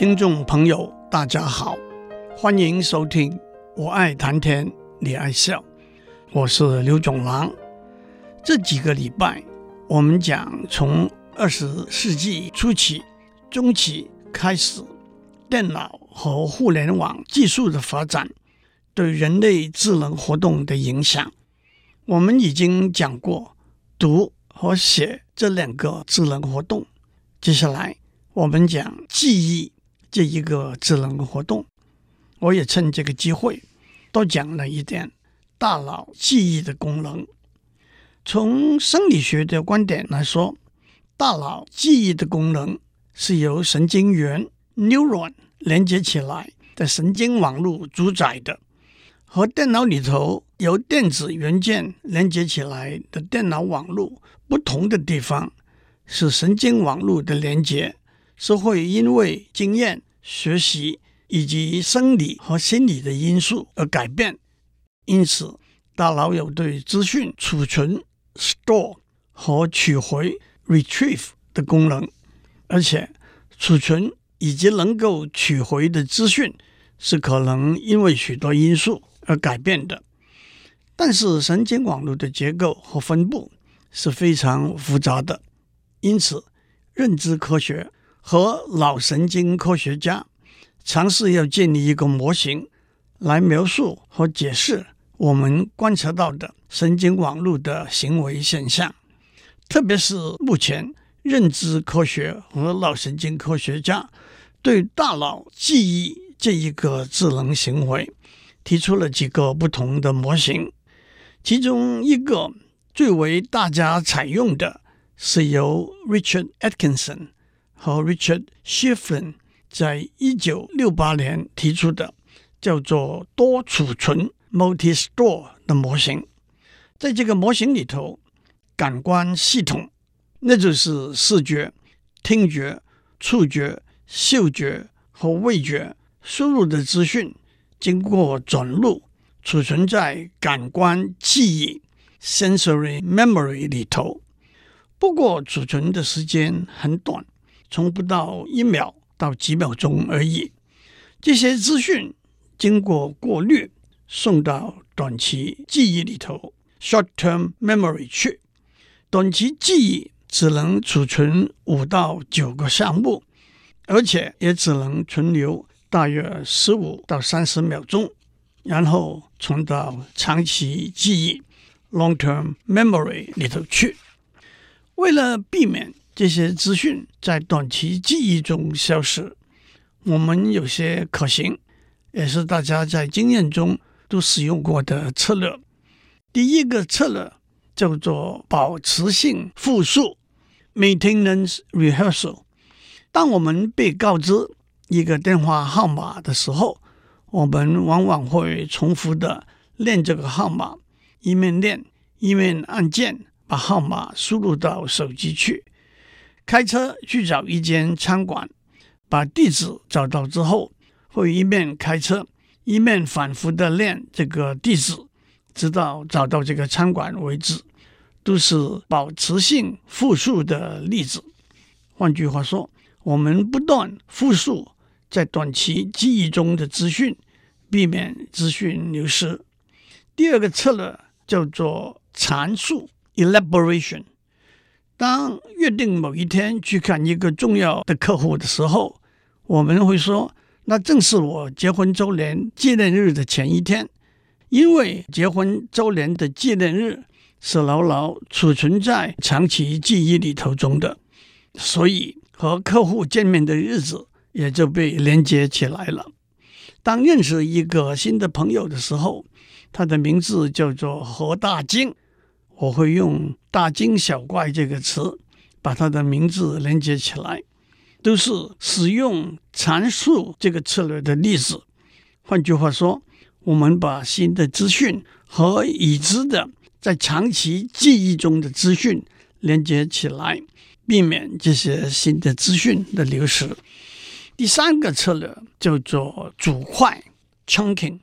听众朋友，大家好，欢迎收听《我爱谈天，你爱笑》，我是刘总郎。这几个礼拜，我们讲从二十世纪初期、中期开始，电脑和互联网技术的发展对人类智能活动的影响。我们已经讲过读和写这两个智能活动，接下来我们讲记忆。这一个智能活动，我也趁这个机会多讲了一点大脑记忆的功能。从生理学的观点来说，大脑记忆的功能是由神经元 （neuron） 连接起来的神经网络主宰的。和电脑里头由电子元件连接起来的电脑网络不同的地方，是神经网络的连接。是会因为经验、学习以及生理和心理的因素而改变，因此大脑有对资讯储存 （store） 和取回 （retrieve） 的功能，而且储存以及能够取回的资讯是可能因为许多因素而改变的。但是神经网络的结构和分布是非常复杂的，因此认知科学。和脑神经科学家尝试要建立一个模型来描述和解释我们观察到的神经网络的行为现象，特别是目前认知科学和脑神经科学家对大脑记忆这一个智能行为提出了几个不同的模型，其中一个最为大家采用的是由 Richard Atkinson。和 Richard Schifflin 在一九六八年提出的叫做多储存 （multi-store） 的模型，在这个模型里头，感官系统，那就是视觉、听觉、触觉、嗅觉和味觉输入的资讯，经过转录储存在感官记忆 （sensory memory） 里头。不过，储存的时间很短。从不到一秒到几秒钟而已。这些资讯经过过滤，送到短期记忆里头 （short-term memory） 去。短期记忆只能储存五到九个项目，而且也只能存留大约十五到三十秒钟，然后存到长期记忆 （long-term memory） 里头去。为了避免这些资讯在短期记忆中消失，我们有些可行，也是大家在经验中都使用过的策略。第一个策略叫做保持性复述 （maintenance rehearsal）。当我们被告知一个电话号码的时候，我们往往会重复的练这个号码，一面练一面按键把号码输入到手机去。开车去找一间餐馆，把地址找到之后，会一面开车一面反复的练这个地址，直到找到这个餐馆为止，都是保持性复述的例子。换句话说，我们不断复述在短期记忆中的资讯，避免资讯流失。第二个策略叫做阐述 （elaboration）。当约定某一天去看一个重要的客户的时候，我们会说，那正是我结婚周年纪念日的前一天，因为结婚周年的纪念日是牢牢储存在长期记忆里头中的，所以和客户见面的日子也就被连接起来了。当认识一个新的朋友的时候，他的名字叫做何大金。我会用“大惊小怪”这个词，把他的名字连接起来，都是使用阐述这个策略的例子。换句话说，我们把新的资讯和已知的在长期记忆中的资讯连接起来，避免这些新的资讯的流失。第三个策略叫做组块 （chunking），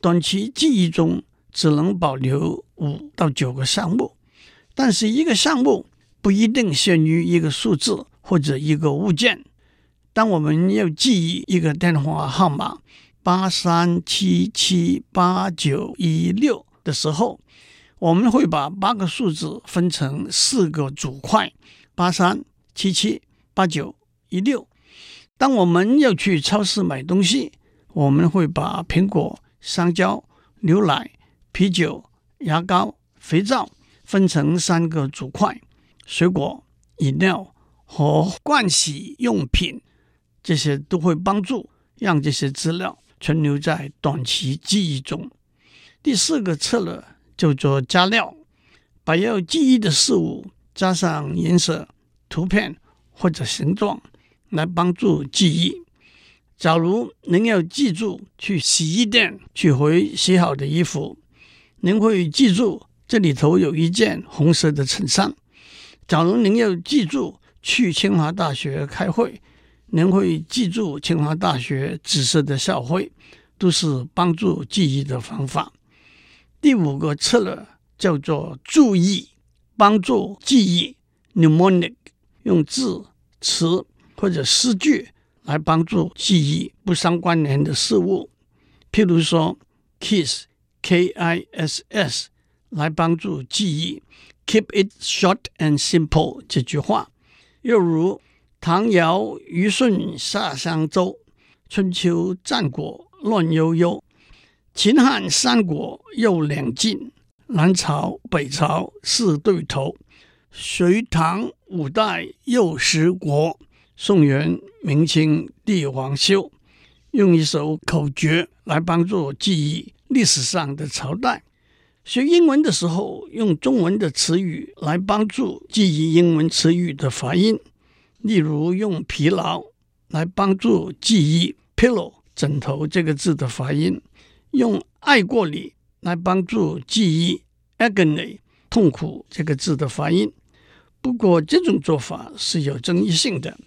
短期记忆中。只能保留五到九个项目，但是一个项目不一定限于一个数字或者一个物件。当我们要记忆一个电话号码八三七七八九一六的时候，我们会把八个数字分成四个组块：八三七七八九一六。当我们要去超市买东西，我们会把苹果、香蕉、牛奶、啤酒、牙膏、肥皂分成三个组块：水果、饮料和盥洗用品。这些都会帮助让这些资料存留在短期记忆中。第四个策略叫做加料，把要记忆的事物加上颜色、图片或者形状来帮助记忆。假如您要记住去洗衣店取回洗好的衣服，您会记住这里头有一件红色的衬衫。假如您要记住去清华大学开会，您会记住清华大学紫色的校徽，都是帮助记忆的方法。第五个策略叫做注意，帮助记忆 （mnemonic），用字、词或者诗句来帮助记忆不相关联的事物。譬如说 Kiss K I S S 来帮助记忆，“keep it short and simple” 这句话。又如，唐尧虞舜夏商周，春秋战国乱悠悠，秦汉三国又两晋，南朝北朝四对头，隋唐五代又十国，宋元明清帝王修。用一首口诀来帮助记忆历史上的朝代。学英文的时候，用中文的词语来帮助记忆英文词语的发音。例如用疲劳来帮助记忆 “pillow” 枕头这个字的发音，用爱过你来帮助记忆 “agony” 痛苦这个字的发音。不过这种做法是有争议性的，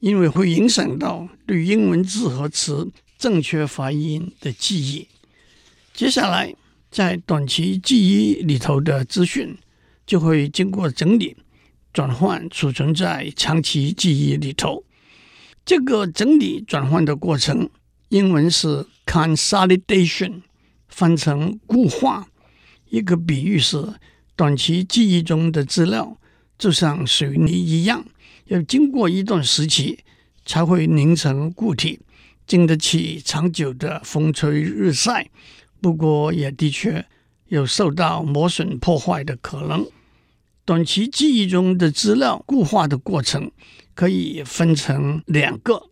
因为会影响到对英文字和词正确发音的记忆。接下来，在短期记忆里头的资讯就会经过整理。转换储存在长期记忆里头，这个整理转换的过程，英文是 consolidation，翻成固化。一个比喻是，短期记忆中的资料就像水泥一样，要经过一段时期才会凝成固体，经得起长久的风吹日晒。不过，也的确有受到磨损破坏的可能。短期记忆中的资料固化的过程可以分成两个，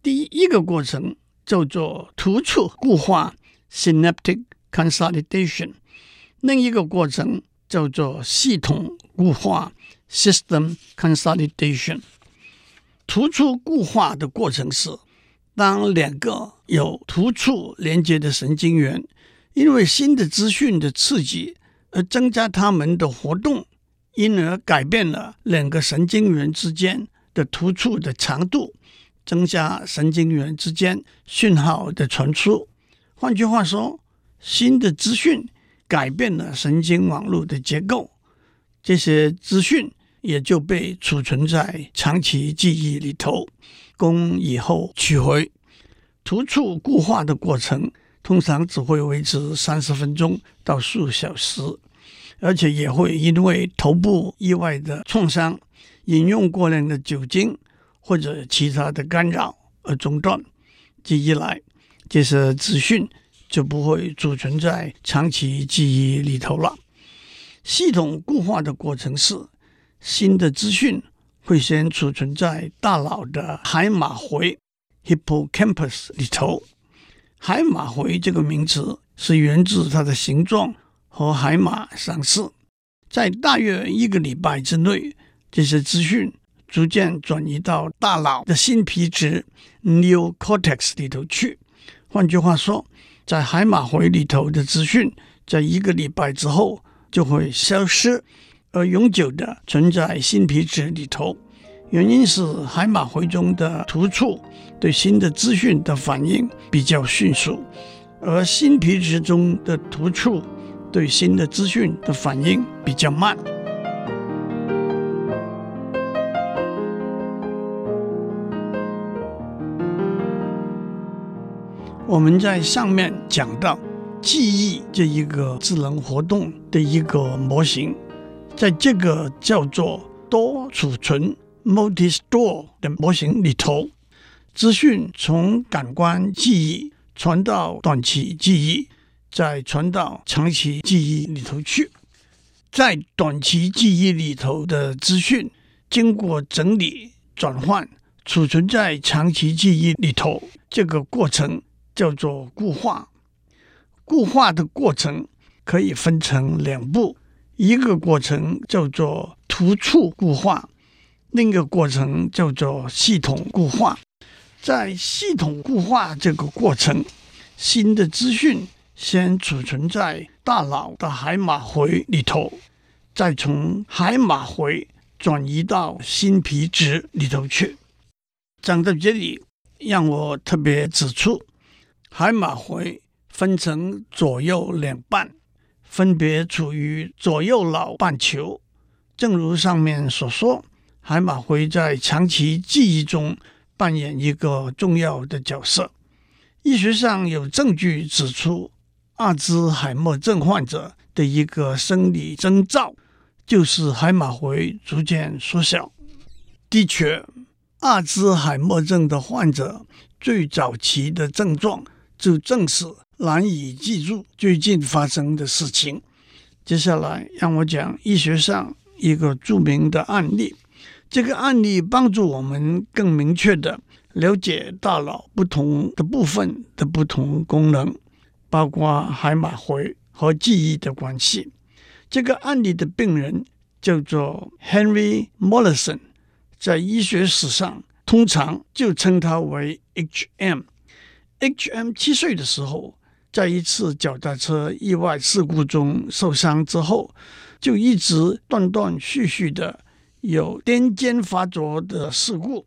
第一个过程叫做突触固化 （synaptic consolidation），另一个过程叫做系统固化 （system consolidation）。突触固化的过程是，当两个有突触连接的神经元因为新的资讯的刺激而增加它们的活动。因而改变了两个神经元之间的突触的长度，增加神经元之间讯号的传输。换句话说，新的资讯改变了神经网络的结构，这些资讯也就被储存在长期记忆里头，供以后取回。突触固化的过程通常只会维持三十分钟到数小时。而且也会因为头部意外的创伤、饮用过量的酒精或者其他的干扰而中断。这一来，这些资讯就不会储存在长期记忆里头了。系统固化的过程是，新的资讯会先储存在大脑的海马回 （hippocampus） 里头。海马回这个名词是源自它的形状。和海马相似，在大约一个礼拜之内，这些资讯逐渐转移到大脑的新皮质 （neocortex） 里头去。换句话说，在海马回里头的资讯，在一个礼拜之后就会消失，而永久的存在新皮质里头。原因是海马回中的突触对新的资讯的反应比较迅速，而新皮质中的突触。对新的资讯的反应比较慢。我们在上面讲到记忆这一个智能活动的一个模型，在这个叫做多储存 （multi-store） 的模型里头，资讯从感官记忆传到短期记忆，再传到长期记忆里头去。在短期记忆里头的资讯，经过整理、转换、储存在长期记忆里头，这个过程。叫做固化，固化的过程可以分成两步，一个过程叫做突触固化，另一个过程叫做系统固化。在系统固化这个过程，新的资讯先储存在大脑的海马回里头，再从海马回转移到新皮质里头去。讲到这里，让我特别指出。海马回分成左右两半，分别处于左右脑半球。正如上面所说，海马回在长期记忆中扮演一个重要的角色。医学上有证据指出，阿兹海默症患者的一个生理征兆就是海马回逐渐缩小。的确，阿兹海默症的患者最早期的症状。就正是难以记住最近发生的事情。接下来让我讲医学上一个著名的案例。这个案例帮助我们更明确地了解大脑不同的部分的不同功能，包括海马回和记忆的关系。这个案例的病人叫做 Henry Molaison，在医学史上通常就称他为 HM。H.M. 七岁的时候，在一次脚踏车意外事故中受伤之后，就一直断断续续的有癫痫发作的事故。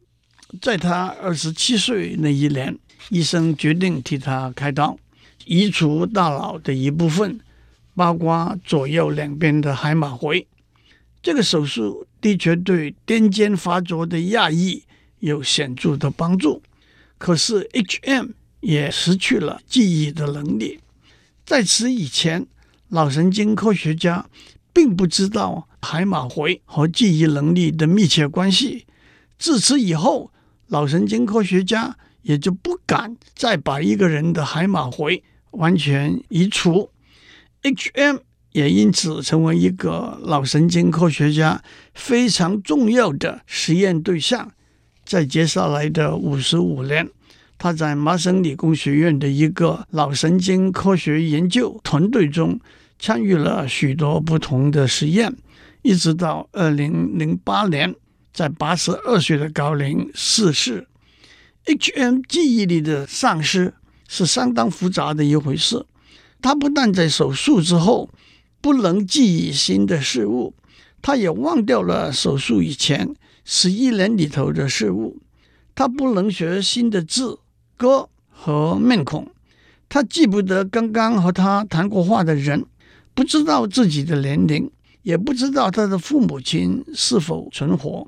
在他二十七岁那一年，医生决定替他开刀，移除大脑的一部分，包括左右两边的海马回。这个手术的确对癫痫发作的压抑有显著的帮助。可是 H.M. 也失去了记忆的能力。在此以前，脑神经科学家并不知道海马回和记忆能力的密切关系。自此以后，脑神经科学家也就不敢再把一个人的海马回完全移除。HM 也因此成为一个脑神经科学家非常重要的实验对象。在接下来的五十五年，他在麻省理工学院的一个脑神经科学研究团队中参与了许多不同的实验，一直到二零零八年，在八十二岁的高龄逝世。HM 记忆力的丧失是相当复杂的一回事，他不但在手术之后不能记忆新的事物，他也忘掉了手术以前十一年里头的事物，他不能学新的字。歌和面孔，他记不得刚刚和他谈过话的人，不知道自己的年龄，也不知道他的父母亲是否存活。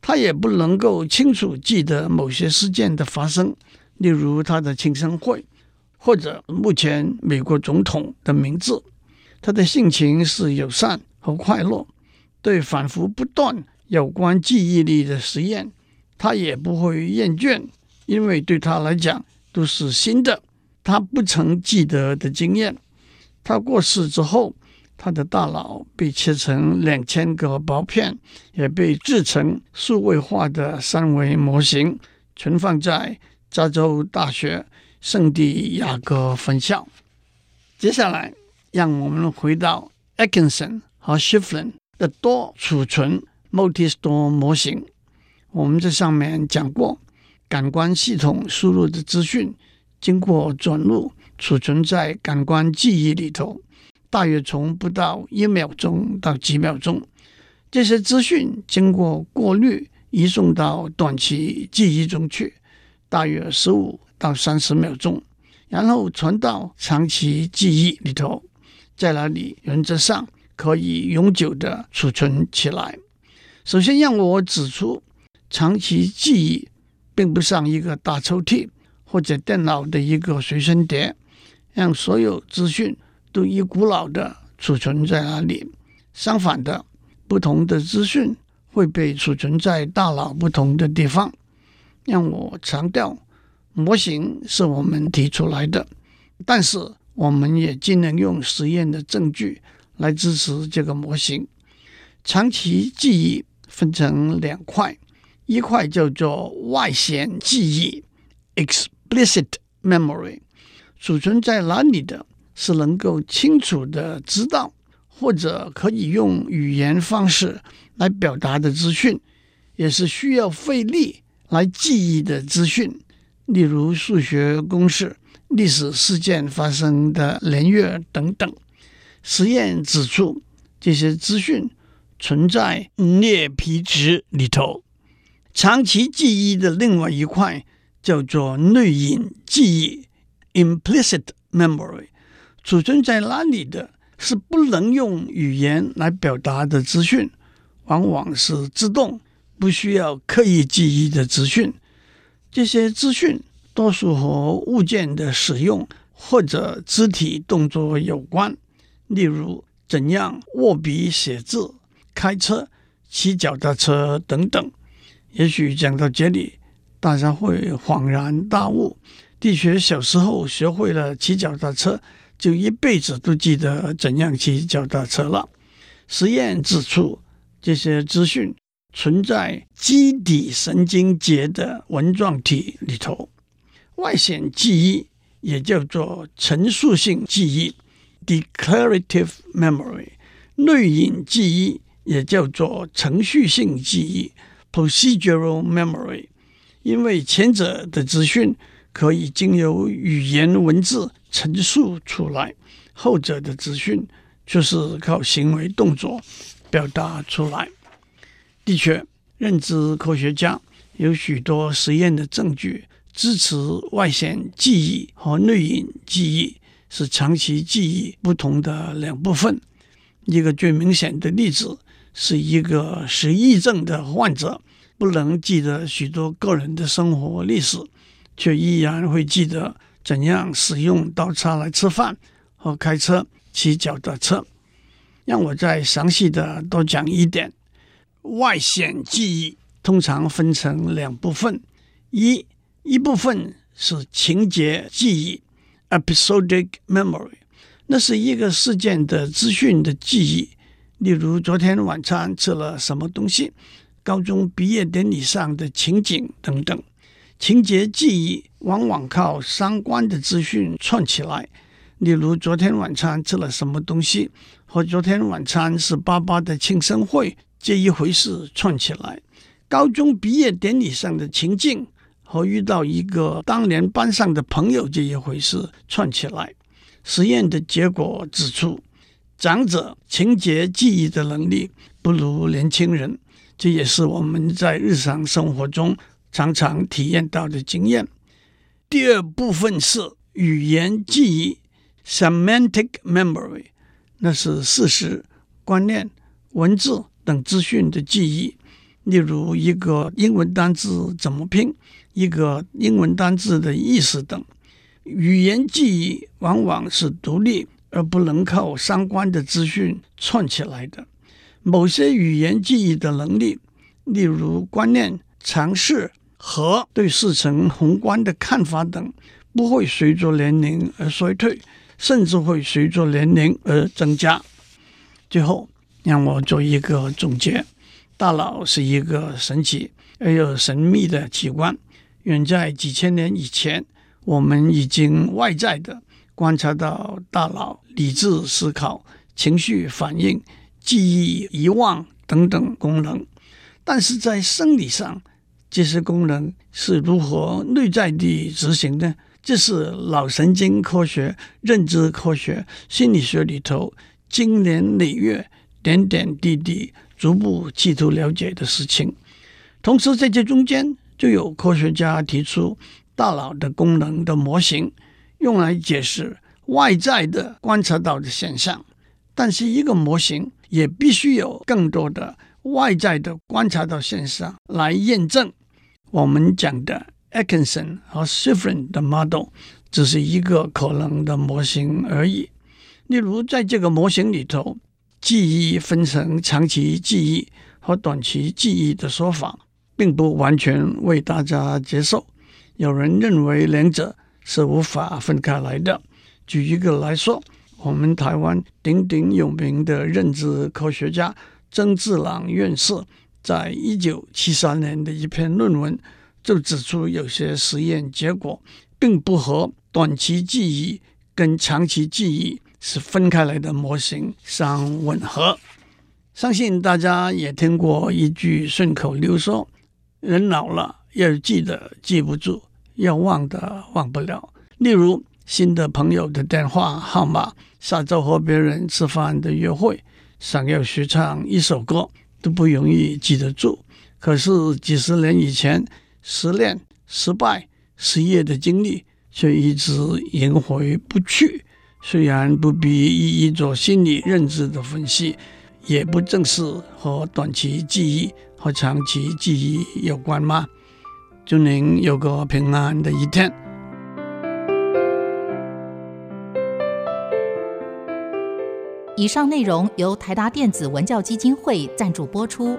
他也不能够清楚记得某些事件的发生，例如他的庆生会，或者目前美国总统的名字。他的性情是友善和快乐，对反复不断有关记忆力的实验，他也不会厌倦。因为对他来讲都是新的，他不曾记得的经验。他过世之后，他的大脑被切成两千个薄片，也被制成数位化的三维模型，存放在加州大学圣地亚哥分校。接下来，让我们回到 Atkinson 和 Shiffrin 的多储存 （multi-store） 模型。我们在上面讲过。感官系统输入的资讯经过转录，储存在感官记忆里头，大约从不到一秒钟到几秒钟。这些资讯经过过滤，移送到短期记忆中去，大约十五到三十秒钟，然后传到长期记忆里头，在那里原则上可以永久的储存起来。首先让我指出，长期记忆。并不像一个大抽屉或者电脑的一个随身碟，让所有资讯都一股脑的储存在那里。相反的，不同的资讯会被储存在大脑不同的地方。让我强调，模型是我们提出来的，但是我们也尽量用实验的证据来支持这个模型。长期记忆分成两块，一块叫做外显记忆 （explicit memory），储存在哪里的是能够清楚地知道，或者可以用语言方式来表达的资讯，也是需要费力来记忆的资讯，例如数学公式、历史事件发生的年月等等。实验指出，这些资讯。存在颞皮质里头，长期记忆的另外一块叫做内隐记忆 （implicit memory），储存在哪里的是不能用语言来表达的资讯，往往是自动不需要刻意记忆的资讯。这些资讯多数和物件的使用或者肢体动作有关，例如怎样握笔写字。开车、骑脚踏车等等，也许讲到这里，大家会恍然大悟。的确，小时候学会了骑脚踏车，就一辈子都记得怎样骑脚踏车了。实验指出，这些资讯存在基底神经节的纹状体里头。外显记忆也叫做陈述性记忆 （declarative memory），内隐记忆。也叫做程序性记忆 （procedural memory），因为前者的资讯可以经由语言文字陈述出来，后者的资讯就是靠行为动作表达出来。的确，认知科学家有许多实验的证据支持外显记忆和内隐记忆是长期记忆不同的两部分。一个最明显的例子。是一个失忆症的患者，不能记得许多个人的生活历史，却依然会记得怎样使用刀叉来吃饭和开车、骑脚踏车。让我再详细的多讲一点。外显记忆通常分成两部分，一一部分是情节记忆 （episodic memory），那是一个事件的资讯的记忆。例如昨天晚餐吃了什么东西，高中毕业典礼上的情景等等，情节记忆往往靠相关的资讯串起来。例如昨天晚餐吃了什么东西，和昨天晚餐是爸爸的庆生会这一回事串起来。高中毕业典礼上的情境和遇到一个当年班上的朋友这一回事串起来。实验的结果指出。长者情节记忆的能力不如年轻人，这也是我们在日常生活中常常体验到的经验。第二部分是语言记忆 （semantic memory），那是事实、观念、文字等资讯的记忆。例如，一个英文单字怎么拼，一个英文单字的意思等。语言记忆往往是独立。而不能靠相关的资讯串起来的。某些语言记忆的能力，例如观念、常识和对事情宏观的看法等，不会随着年龄而衰退，甚至会随着年龄而增加。最后，让我做一个总结：大脑是一个神奇而又神秘的器官。远在几千年以前，我们已经外在的。观察到大脑理智思考、情绪反应、记忆、遗忘等等功能，但是在生理上，这些功能是如何内在地执行的？这是脑神经科学、认知科学、心理学里头经年累月、点点滴滴逐步企图了解的事情。同时，在这中间就有科学家提出大脑的功能的模型。用来解释外在的观察到的现象，但是一个模型也必须有更多的外在的观察到现象来验证我们讲的 Atkinson 和 Shiffrin 的 model 只是一个可能的模型而已。例如，在这个模型里头，记忆分成长期记忆和短期记忆的说法，并不完全为大家接受。有人认为两者是无法分开来的。举一个来说，我们台湾鼎鼎有名的认知科学家曾志朗院士，在一九七三年的一篇论文就指出，有些实验结果并不和短期记忆跟长期记忆是分开来的模型相吻合。相信大家也听过一句顺口溜说：“人老了要记得记不住，要忘的忘不了。”例如，新的朋友的电话号码，下周和别人吃饭的约会，想要学唱一首歌都不容易记得住。可是几十年以前失恋、失败、失业的经历，却一直萦回不去。虽然不必一一做心理认知的分析，也不正是和短期记忆和长期记忆有关吗？祝您有个平安的一天。以上内容由台达电子文教基金会赞助播出。